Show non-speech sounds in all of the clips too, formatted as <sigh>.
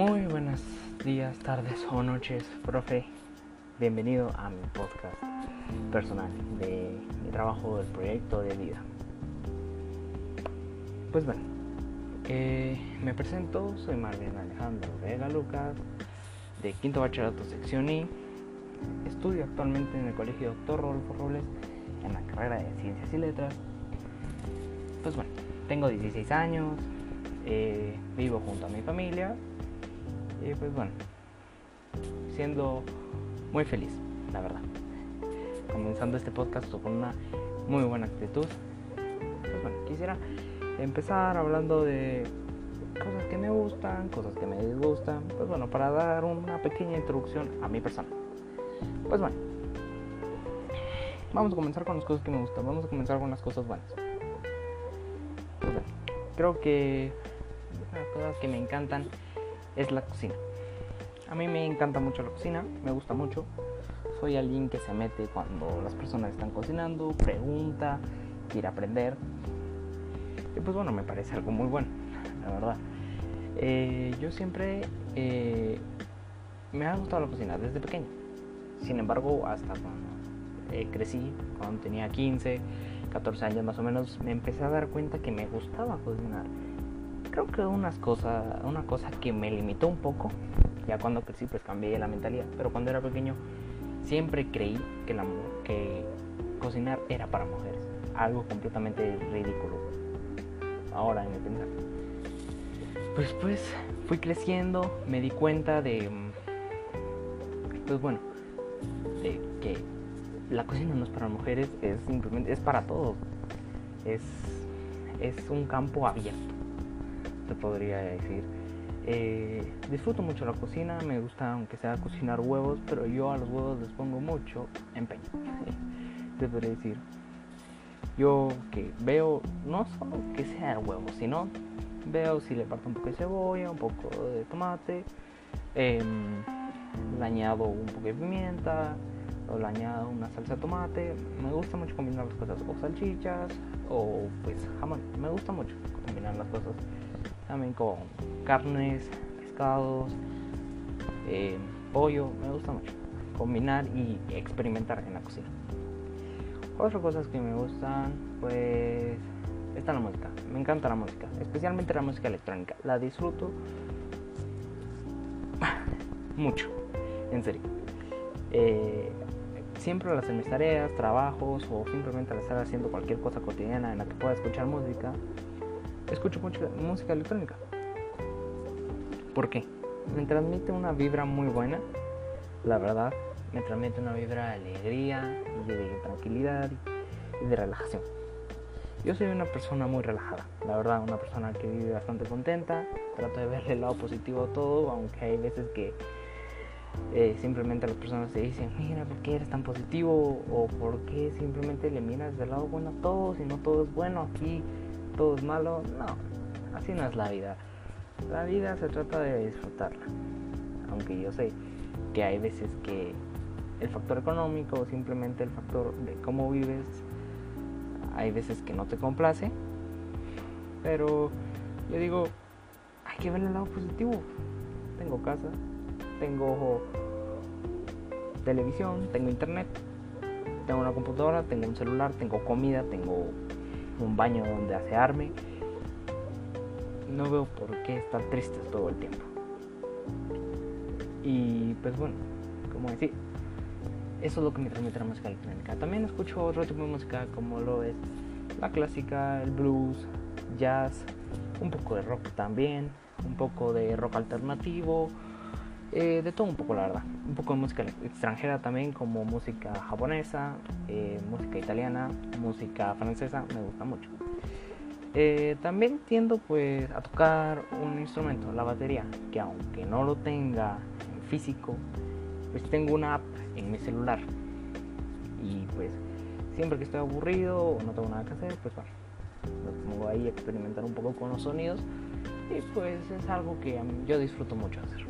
Muy buenos días, tardes o noches, profe. Bienvenido a mi podcast personal de mi trabajo del proyecto de vida. Pues bueno, eh, me presento, soy Marvin Alejandro Vega Lucas, de Quinto Bachillerato Sección I. Estudio actualmente en el Colegio Doctor Rodolfo Robles en la carrera de Ciencias y Letras. Pues bueno, tengo 16 años, eh, vivo junto a mi familia y pues bueno, siendo muy feliz, la verdad. Comenzando este podcast con una muy buena actitud. Pues bueno, quisiera empezar hablando de cosas que me gustan, cosas que me disgustan. Pues bueno, para dar una pequeña introducción a mi persona. Pues bueno, vamos a comenzar con las cosas que me gustan. Vamos a comenzar con las cosas buenas. Pues creo que las cosas que me encantan es la cocina. A mí me encanta mucho la cocina, me gusta mucho. Soy alguien que se mete cuando las personas están cocinando, pregunta, quiere aprender. Y pues bueno, me parece algo muy bueno, la verdad. Eh, yo siempre eh, me ha gustado la cocina desde pequeño. Sin embargo, hasta cuando eh, crecí, cuando tenía 15, 14 años más o menos, me empecé a dar cuenta que me gustaba cocinar creo que unas cosas, una cosa que me limitó un poco, ya cuando crecí pues cambié la mentalidad, pero cuando era pequeño siempre creí que, la, que cocinar era para mujeres, algo completamente ridículo. Ahora en el pensar. Pues pues fui creciendo, me di cuenta de, pues bueno, de que la cocina no es para mujeres, es simplemente, es para todos. Es, es un campo abierto podría decir. Eh, disfruto mucho la cocina, me gusta aunque sea cocinar huevos, pero yo a los huevos les pongo mucho empeño. Te podría decir. Yo que veo no solo que sea el huevo, sino veo si le parto un poco de cebolla, un poco de tomate, em, le añado un poco de pimienta, o le añado una salsa de tomate. Me gusta mucho combinar las cosas, o salchichas, o pues jamón. Me gusta mucho combinar las cosas también con carnes, pescados, eh, pollo, me gusta mucho combinar y experimentar en la cocina. Otras cosas que me gustan, pues está la música, me encanta la música, especialmente la música electrónica, la disfruto <laughs> mucho, en serio. Eh, siempre al hacer mis tareas, trabajos o simplemente al estar haciendo cualquier cosa cotidiana en la que pueda escuchar música, escucho mucho música electrónica. ¿Por qué? Me transmite una vibra muy buena, la verdad. Me transmite una vibra de alegría y de tranquilidad y de relajación. Yo soy una persona muy relajada, la verdad, una persona que vive bastante contenta. Trato de verle el lado positivo a todo, aunque hay veces que eh, simplemente las personas te dicen, mira, ¿por qué eres tan positivo? O ¿por qué simplemente le miras del lado bueno a todos y no todo es bueno aquí? Todo es malo. No, así no es la vida. La vida se trata de disfrutarla. Aunque yo sé que hay veces que el factor económico simplemente el factor de cómo vives, hay veces que no te complace. Pero yo digo, hay que ver el lado positivo. Tengo casa, tengo televisión, tengo internet, tengo una computadora, tengo un celular, tengo comida, tengo un baño donde asearme. No veo por qué estar tristes todo el tiempo. Y pues bueno, como decir, eso es lo que me transmite la música electrónica. También escucho otro tipo de música como lo es la clásica, el blues, jazz, un poco de rock también, un poco de rock alternativo, eh, de todo un poco la verdad. Un poco de música extranjera también como música japonesa, eh, música italiana, música francesa, me gusta mucho. Eh, también tiendo pues a tocar un instrumento, la batería, que aunque no lo tenga en físico, pues tengo una app en mi celular. Y pues siempre que estoy aburrido o no tengo nada que hacer, pues bueno, me pongo ahí a experimentar un poco con los sonidos y pues es algo que yo disfruto mucho hacer.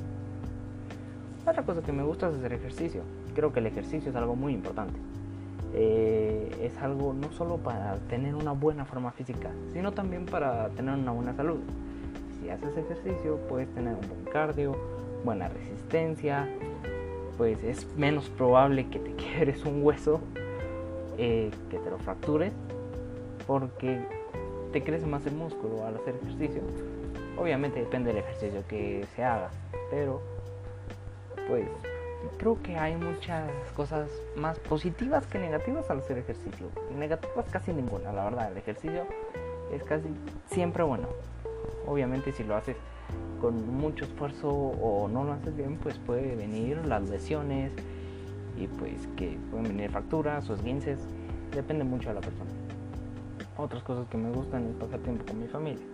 Otra cosa que me gusta es hacer ejercicio. Creo que el ejercicio es algo muy importante. Eh, es algo no solo para tener una buena forma física, sino también para tener una buena salud. Si haces ejercicio puedes tener un buen cardio, buena resistencia, pues es menos probable que te <laughs> quiebres un hueso, eh, que te lo fractures, porque te crece más el músculo al hacer ejercicio. Obviamente depende del ejercicio que se haga, pero pues creo que hay muchas cosas más positivas que negativas al hacer ejercicio. Negativas casi ninguna, la verdad. El ejercicio es casi siempre bueno. Obviamente si lo haces con mucho esfuerzo o no lo haces bien, pues puede venir las lesiones y pues que pueden venir fracturas o esguinces. Depende mucho de la persona. Otras cosas que me gustan es pasar tiempo con mi familia.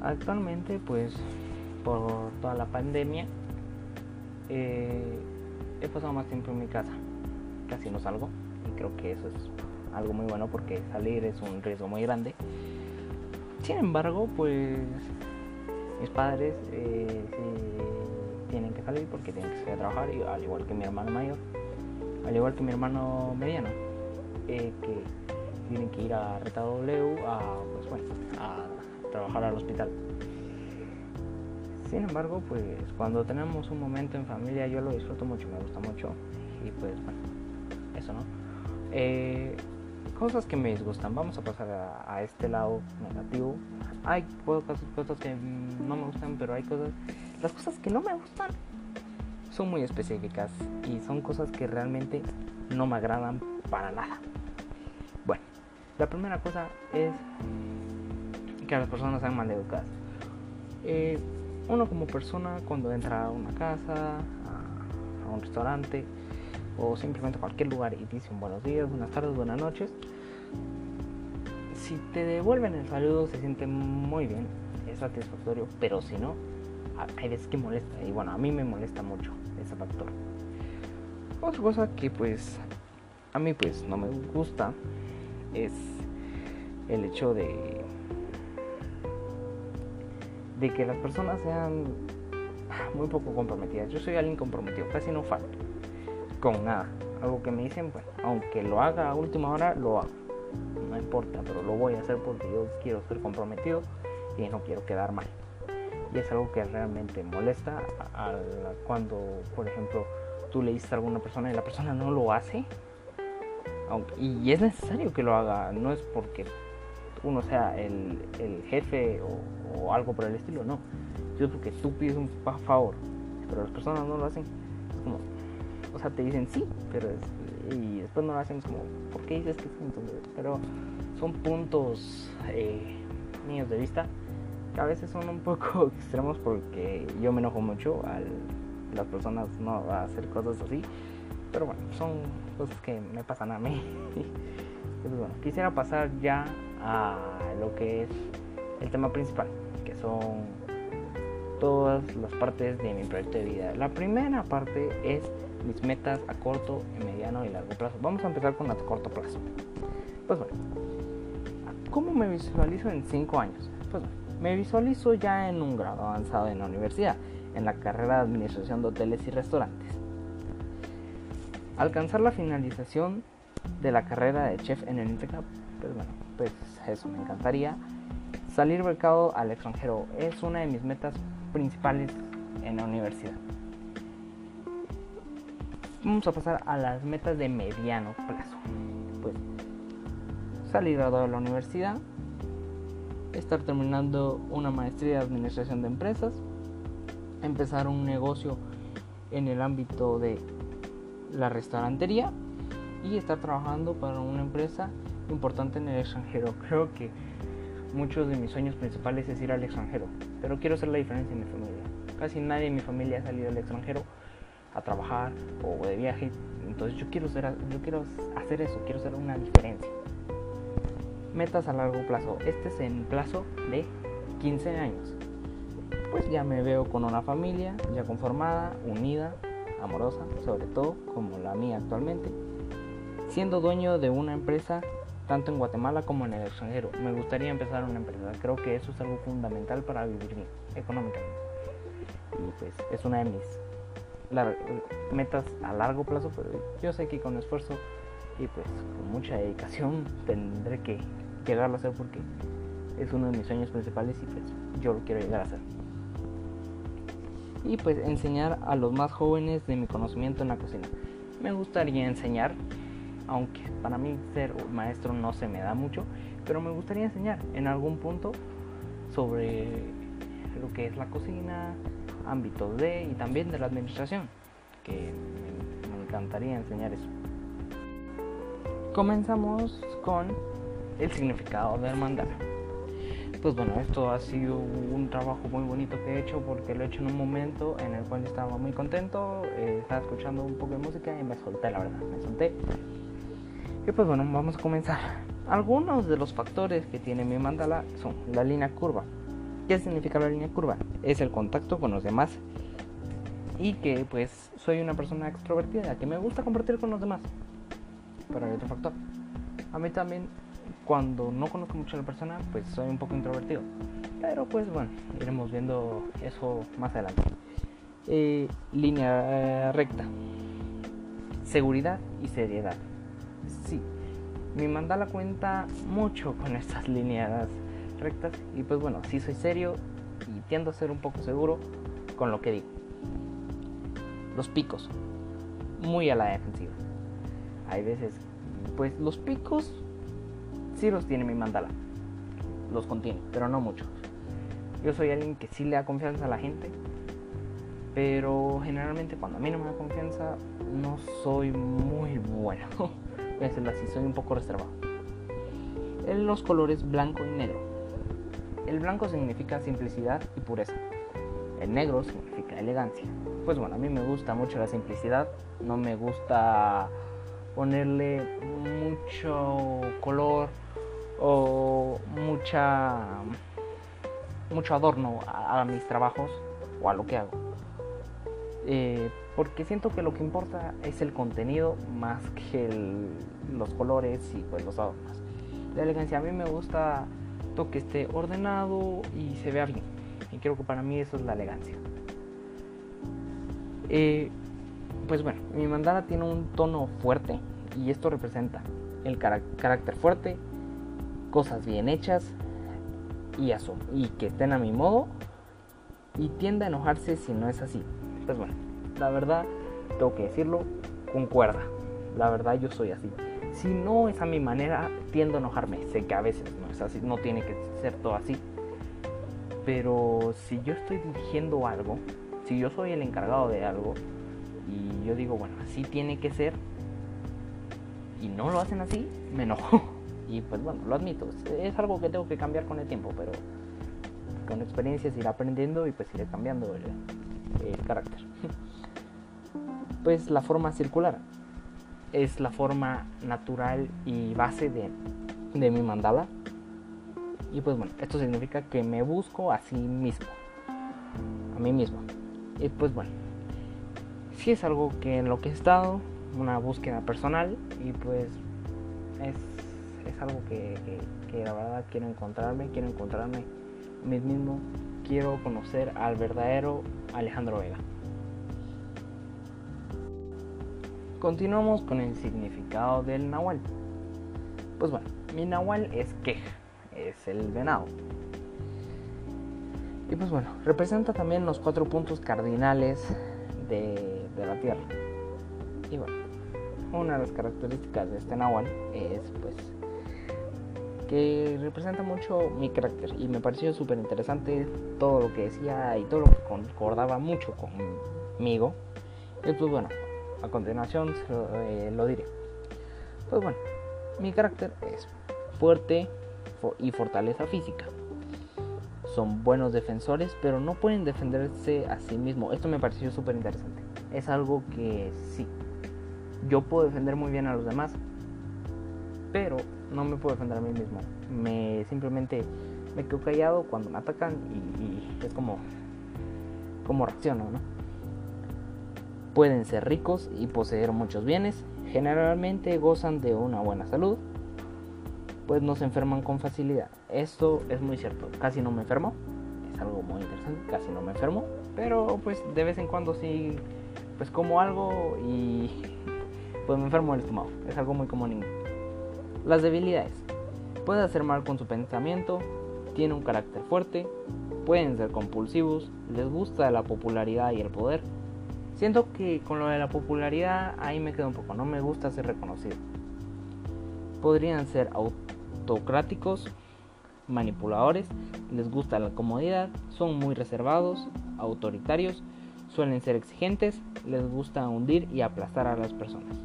Actualmente pues por toda la pandemia eh, he pasado más tiempo en mi casa. Casi no salgo y creo que eso es algo muy bueno porque salir es un riesgo muy grande. Sin embargo, pues mis padres eh, tienen que salir porque tienen que salir a trabajar, y, al igual que mi hermano mayor, al igual que mi hermano mediano, eh, que tienen que ir a Reta W a, pues, bueno, a trabajar al hospital. Sin embargo, pues cuando tenemos un momento en familia yo lo disfruto mucho, me gusta mucho y pues bueno, eso no. Eh, cosas que me disgustan, vamos a pasar a, este lado negativo. Hay cosas, cosas que no me gustan, pero hay cosas, las cosas que no me gustan son muy específicas y son cosas que realmente no me agradan para nada. Bueno, la primera cosa es que las personas sean mal educadas. Eh, uno como persona cuando entra a una casa, a, un restaurante o simplemente a cualquier lugar y dice un buenos días, buenas tardes, buenas noches, si te devuelven el saludo se siente muy bien, es satisfactorio, pero si no, hay veces que molesta y bueno, a mí me molesta mucho ese factor. Otra cosa que pues a mí pues no me gusta es el hecho de de que las personas sean muy poco comprometidas. Yo soy alguien comprometido, casi no falto con nada. Algo que me dicen, bueno, aunque lo haga a última hora, lo hago. No importa, pero lo voy a hacer porque yo quiero ser comprometido y no quiero quedar mal. Y es algo que realmente molesta cuando, por ejemplo, tú le dices a alguna persona y la persona no lo hace. y es necesario que lo haga, no es porque uno sea el, el jefe o, algo por el estilo, no. Yo creo que tú pides un favor, pero las personas no lo hacen. Es como, o sea, te dicen sí, pero y después no lo hacen, es como, ¿por qué dices que sí? Pero son puntos eh, míos de vista que a veces son un poco <laughs> extremos porque yo me enojo mucho al las personas no a hacer cosas así. Pero bueno, son cosas que me pasan a mí. <laughs> Entonces, bueno, quisiera pasar ya a lo que es el tema principal, que son todas las partes de mi proyecto de vida. La primera parte es mis metas a corto, mediano y largo plazo. Vamos a empezar con a corto plazo. Pues bueno, ¿cómo me visualizo en 5 años? Pues bueno, me visualizo ya en un grado avanzado en la universidad, en la carrera de Administración de Hoteles y Restaurantes. Alcanzar la finalización de la carrera de chef en el INTECAP, pues bueno, pues eso me encantaría. Salir mercado al extranjero es una de mis metas principales en la universidad. Vamos a pasar a las metas de mediano plazo. Pues salir graduado de la universidad, estar terminando una maestría de administración de empresas, empezar un negocio en el ámbito de la restaurantería y estar trabajando para una empresa importante en el extranjero. Creo que muchos de mis sueños principales es ir al extranjero, pero quiero hacer la diferencia en mi familia. Casi nadie en mi familia ha salido al extranjero a trabajar o de viaje, entonces yo quiero, ser, yo quiero hacer eso, quiero hacer una diferencia. Metas a largo plazo, este es en plazo de 15 años. Pues ya me veo con una familia ya conformada, unida, amorosa, sobre todo como la mía actualmente, siendo dueño de una empresa tanto en Guatemala como en el extranjero. Me gustaría empezar una empresa. Creo que eso es algo fundamental para vivir económicamente. Y pues es una de mis metas a largo plazo, pero yo sé que con esfuerzo y pues con mucha dedicación tendré que llegarlo a hacer porque es uno de mis sueños principales y pues yo lo quiero llegar a hacer. Y pues enseñar a los más jóvenes de mi conocimiento en la cocina. Me gustaría enseñar, aunque para mí ser maestro no se me da mucho, pero me gustaría enseñar en algún punto sobre lo que es la cocina, ámbitos de y también de la administración, que me encantaría enseñar eso. Comenzamos con el significado del mandala. Pues bueno, esto ha sido un trabajo muy bonito que he hecho porque lo he hecho en un momento en el cual estaba muy contento, eh, estaba escuchando un poco de música y me solté, la verdad, me solté. Y pues bueno, vamos a comenzar. Algunos de los factores que tiene mi mandala son la línea curva. ¿Qué significa la línea curva? Es el contacto con los demás y que pues soy una persona extrovertida, que me gusta compartir con los demás pero hay otro factor. A mí también, cuando no conozco mucho a la persona, pues soy un poco introvertido. Pero pues bueno, iremos viendo eso más adelante. Eh, línea eh, recta. Seguridad y seriedad. Sí, mi mandala cuenta mucho con estas <laughs> líneas rectas. Y pues bueno, sí soy serio y tiendo a ser un poco seguro con lo que digo. Los picos. Muy a la defensiva hay veces, pues los picos sí los tiene mi mandala, los contiene, pero no muchos. Yo soy alguien que sí le da confianza a la gente, pero generalmente cuando a mí no me da confianza no soy muy <laughs> bueno. A decirlo así, soy un poco reservado. En los colores blanco y negro. El blanco significa simplicidad y pureza. El negro significa elegancia. Pues bueno, a mí me gusta mucho la simplicidad. No me gusta ponerle mucho color o mucha mucho adorno a, mis trabajos o a lo que hago eh, porque siento que lo que importa es el contenido más que los colores y pues los adornos. La elegancia a mí me gusta que esté ordenado y se vea bien y creo que para mí eso es la elegancia. Eh, pues bueno, mi mandala tiene un tono fuerte y esto representa el carácter fuerte, cosas bien hechas y, y que estén a mi modo y tiende a enojarse si no es así. Pues bueno, la verdad, tengo que decirlo, concuerda. La verdad yo soy así. Si no es a mi manera, tiendo a enojarme. Sé que a veces no es así, no tiene que ser todo así. Pero si yo estoy dirigiendo algo, si yo soy el encargado de algo, y yo digo, bueno, así tiene que ser, y no lo hacen así, me enojo. <laughs> Y pues bueno, lo admito, es algo que tengo que cambiar con el tiempo, pero con experiencias iré aprendiendo y pues iré cambiando el, carácter. <laughs> Pues la forma circular es la forma natural y base de, de mi mandala. Y pues bueno, esto significa que me busco a sí mismo, a mí mismo. Y pues bueno, si es algo que en lo que he estado, una búsqueda personal y pues es, algo que, la verdad quiero encontrarme, quiero encontrarme a mí mismo, quiero conocer al verdadero Alejandro Vega. Continuamos con el significado del Nahual. Pues bueno, mi Nahual es queja, es el venado. Y pues bueno, representa también los cuatro puntos cardinales de, la Tierra. Y bueno, una de las características de este Nahual es pues que representa mucho mi carácter y me pareció súper interesante todo lo que decía y todo lo que concordaba mucho conmigo. Y pues bueno, a continuación eh, lo diré. Pues bueno, mi carácter es fuerte y fortaleza física. Son buenos defensores, pero no pueden defenderse a sí mismos. Esto me pareció súper interesante. Es algo que sí, yo puedo defender muy bien a los demás, pero no me puedo defender a mí mismo. Me simplemente me quedo callado cuando me atacan y, es como como reacciono, ¿no? Pueden ser ricos y poseer muchos bienes, generalmente gozan de una buena salud, pues no se enferman con facilidad. Esto es muy cierto, casi no me enfermo, es algo muy interesante, casi no me enfermo, pero pues de vez en cuando sí, pues como algo y <laughs> pues me enfermo del estómago. Es algo muy común. Las debilidades. Puede hacer mal con su pensamiento, tiene un carácter fuerte, pueden ser compulsivos, les gusta la popularidad y el poder. Siento que con lo de la popularidad ahí me quedo un poco, no me gusta ser reconocido. Podrían ser autocráticos, manipuladores, les gusta la comodidad, son muy reservados, autoritarios, suelen ser exigentes, les gusta hundir y aplastar a las personas.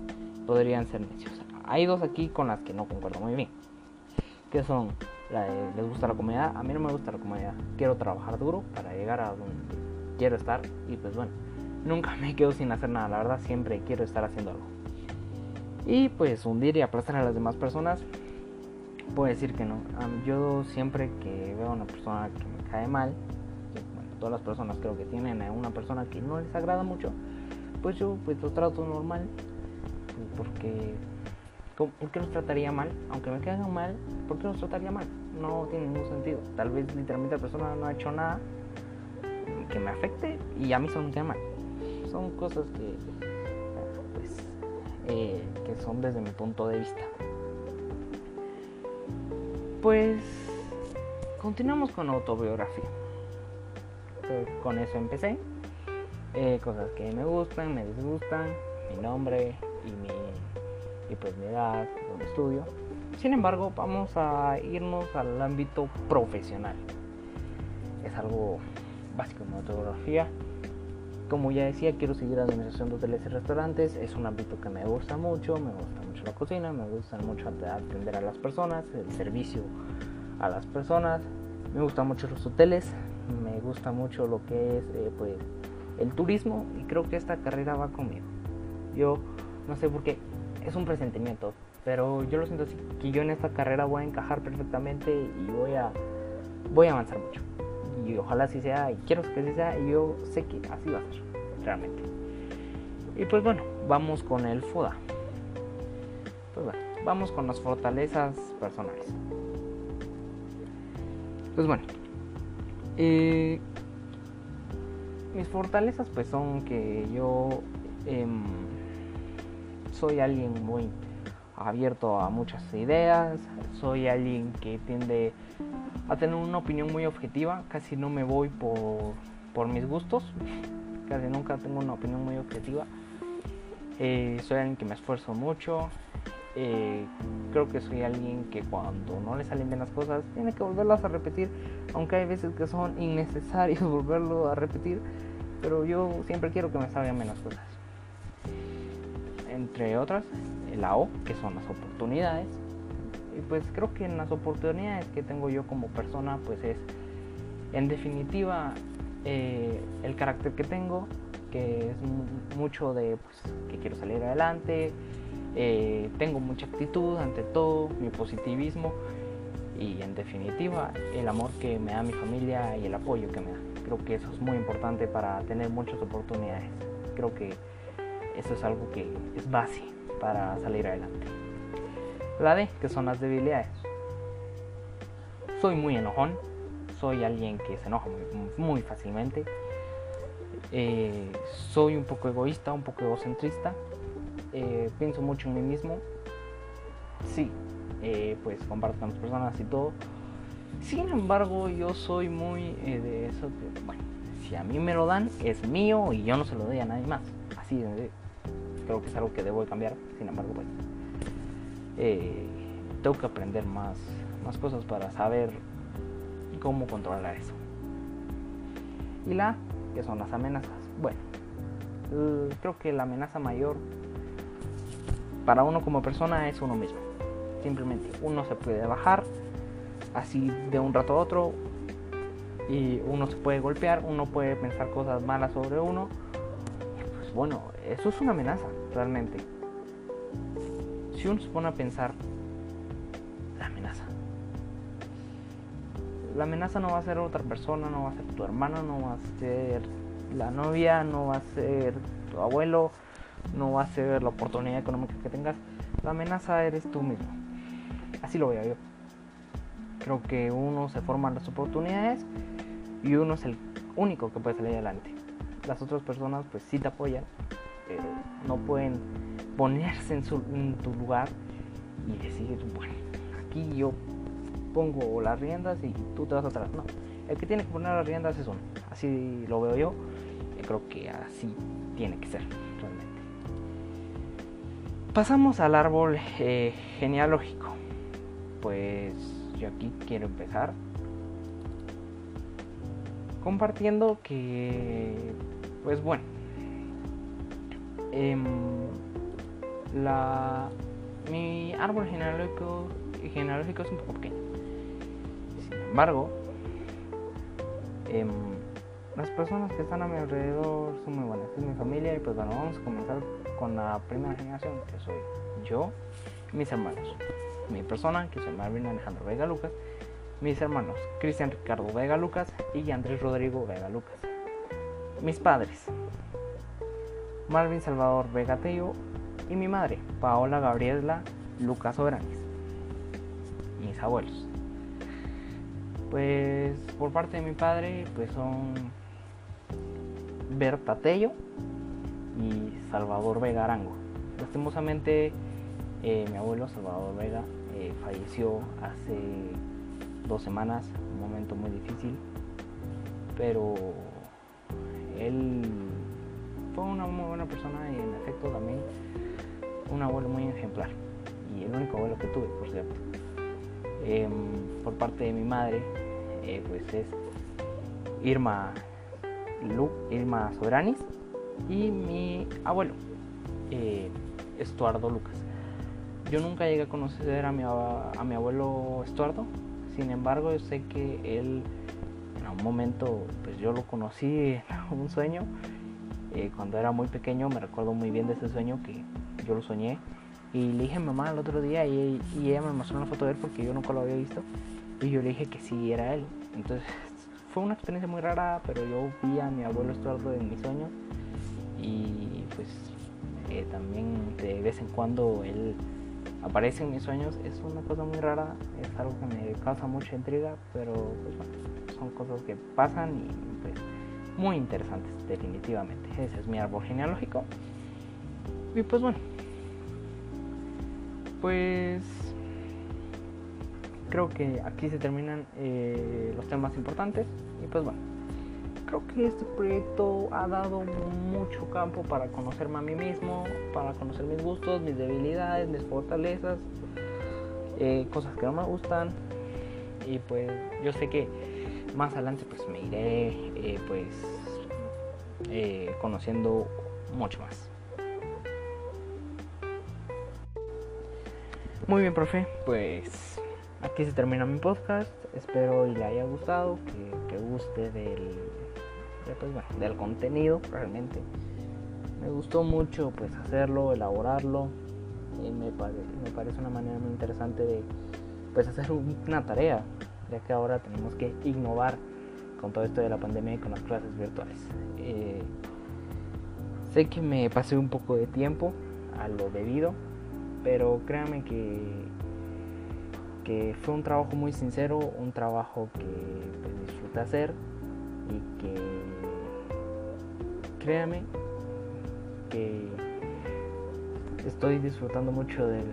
Podrían ser necios. Hay dos aquí con las que no concuerdo muy bien. Que son les gusta la comodidad. A mí no me gusta la comodidad. Quiero trabajar duro para llegar a donde quiero estar. Y pues bueno, nunca me quedo sin hacer nada. La verdad, siempre quiero estar haciendo algo. Y pues hundir y aplastar a las demás personas. Puedo decir que no. Yo siempre que veo a una persona que me cae mal, todas las personas creo que tienen a una persona que no les agrada mucho, pues yo pues los trato normal. Porque ¿Por qué los trataría mal? Aunque me caigan mal, ¿por qué los trataría mal? No tiene ningún sentido. Tal vez literalmente la persona no ha hecho nada que me afecte y a mí son me mal. Son cosas que, pues, eh, que son desde mi punto de vista. Pues continuamos con autobiografía. con eso empecé. Eh, cosas que me gustan, me disgustan, mi nombre y mi y pues mi edad, donde estudio. Sin embargo, vamos a irnos al ámbito profesional. Es algo básico en fotografía. Como ya decía, quiero seguir administración de hoteles y restaurantes. Es un ámbito que me gusta mucho. Me gusta mucho la cocina, me gusta mucho atender a las personas, el servicio a las personas. Me gustan mucho los hoteles. Me gusta mucho lo que es eh, pues, el turismo y creo que esta carrera va conmigo. Yo no sé por qué es un presentimiento, pero yo lo siento así, que yo en esta carrera voy a encajar perfectamente y voy a, voy a avanzar mucho. Y ojalá así sea, y quiero que así sea, y yo sé que así va a ser, Y pues bueno, vamos con el FODA. Pues bueno, vamos con las fortalezas personales. Pues bueno, eh, mis fortalezas pues son que yo... Em, soy alguien muy abierto a muchas ideas, soy alguien que tiende a tener una opinión muy objetiva, casi no me voy por, mis gustos, casi nunca tengo una opinión muy objetiva. Eh, soy alguien que me esfuerzo mucho, eh, creo que soy alguien que cuando no le salen bien las cosas tiene que volverlas a repetir, aunque hay veces que son innecesarios <laughs> volverlo a repetir, pero yo siempre quiero que me salgan las cosas entre otras, la O, que son las oportunidades. Y pues creo que en las oportunidades que tengo yo como persona, pues es en definitiva eh, el carácter que tengo, que es mucho de pues, que quiero salir adelante, eh, tengo mucha actitud ante todo, mi positivismo y en definitiva el amor que me da mi familia y el apoyo que me da. Creo que eso es muy importante para tener muchas oportunidades. Creo que eso es algo que es base para salir adelante. La D, que son las debilidades. Soy muy enojón, soy alguien que se enoja muy, fácilmente. Eh, soy un poco egoísta, un poco egocentrista. Eh, pienso mucho en mí mismo. Sí, eh, pues comparto con las personas y todo. Sin embargo, yo soy muy de eso bueno, si a mí me lo dan, es mío y yo no se lo doy a nadie más. Así creo que es algo que debo de cambiar, sin embargo, pues tengo que aprender más, más cosas para saber cómo controlar eso. Y la, que son las amenazas. Bueno, creo que la amenaza mayor para uno como persona es uno mismo. Simplemente uno se puede bajar así de un rato a otro y uno se puede golpear, uno puede pensar cosas malas sobre uno. Pues bueno, eso es una amenaza, realmente. Si uno se pone a pensar, La amenaza no va a ser otra persona, no va a ser tu hermano, no va a ser la novia, no va a ser tu abuelo, no va a ser la oportunidad económica que tengas. La amenaza eres tú mismo. Así lo veo yo. Creo que uno se forman las oportunidades y uno es el único que puede salir adelante. Las otras personas pues sí te apoyan, no pueden ponerse en, tu lugar y decir, bueno, aquí yo pongo las riendas y tú te vas atrás. No, el que tiene que poner las riendas es uno. Así lo veo yo. Yo creo que así tiene que ser realmente. Pasamos al árbol eh, genealógico. Pues yo aquí quiero empezar compartiendo que, pues bueno, em, la, mi árbol genealógico, genealógico es un poco pequeño. Sin embargo, em, las personas que están a mi alrededor son muy buenas. Es mi familia y pues bueno, vamos a comenzar con la primera generación, que soy yo mis hermanos. Mi persona, que soy Marvin Alejandro Vega Lucas, mis hermanos Cristian Ricardo Vega Lucas y Andrés Rodrigo Vega Lucas. Mis padres, Marvin Salvador Vega Teo y mi madre, Paola Gabriela Lucas Obranis. Mis abuelos. Pues por parte de mi padre, pues son Berta Tello y Salvador Vega Arango. Lastimosamente, eh, mi abuelo Salvador Vega eh, falleció hace dos semanas, un momento muy difícil, pero él fue una muy buena persona y en efecto también un abuelo muy ejemplar y el único abuelo que tuve, por cierto. Em, por parte de mi madre, eh, pues es Irma Lu, Irma Sobranis y mi abuelo, eh, Estuardo Lucas. Yo nunca llegué a conocer a mi, a mi abuelo Estuardo, sin embargo, yo sé que él en un momento, pues yo lo conocí en <laughs> un sueño. Eh, cuando era muy pequeño, me recuerdo muy bien de ese sueño que yo lo soñé. Y le dije a mi mamá el otro día y, ella me mostró una foto de él porque yo nunca lo había visto. Y yo le dije que sí, era él. Entonces fue una experiencia muy rara, pero yo vi a mi abuelo Estuardo en mis sueños. Y pues eh, también de vez en cuando él aparece en mis sueños es una cosa muy rara, es algo que me causa mucha intriga, pero pues bueno, son cosas que pasan y pues muy interesantes definitivamente. Ese es mi árbol genealógico. Y pues bueno, pues creo que aquí se terminan eh, los temas importantes y pues bueno creo que este proyecto ha dado mucho campo para conocerme a mí mismo, para conocer mis gustos, mis debilidades, mis fortalezas, eh, cosas que no me gustan. Y pues yo sé que más adelante pues me iré eh, pues conociendo mucho más. Muy bien, profe. Pues aquí se termina mi podcast. Espero y le haya gustado, que guste del pues, del contenido realmente. Me gustó mucho pues hacerlo, elaborarlo. Y me, me parece una manera muy interesante de pues hacer una tarea, ya que ahora tenemos que innovar con todo esto de la pandemia y con las clases virtuales. Eh, sé que me pasé un poco de tiempo a lo debido, pero créanme que, que fue un trabajo muy sincero, un trabajo que pues, disfruté hacer y que créame que estoy disfrutando mucho de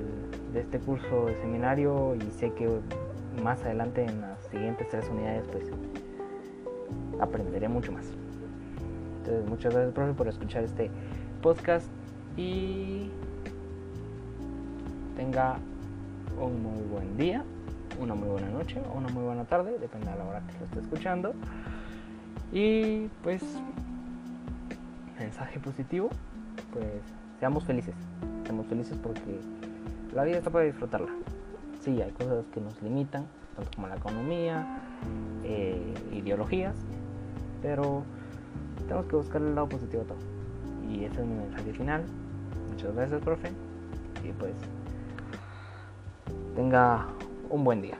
este curso de seminario y sé que más adelante en las siguientes tres unidades pues aprenderé mucho más. Entonces muchas gracias profe por escuchar este podcast y tenga un muy buen día, una muy buena noche o una muy buena tarde, depende de la hora que lo esté escuchando. Y pues mensaje positivo, pues seamos felices. Seamos felices porque la vida está para disfrutarla. Sí, hay cosas que nos limitan, tanto como la economía, eh, ideologías, pero tenemos que buscar el lado positivo a todo. Y ese es mi mensaje final. Muchas gracias, profe. Y pues tenga un buen día.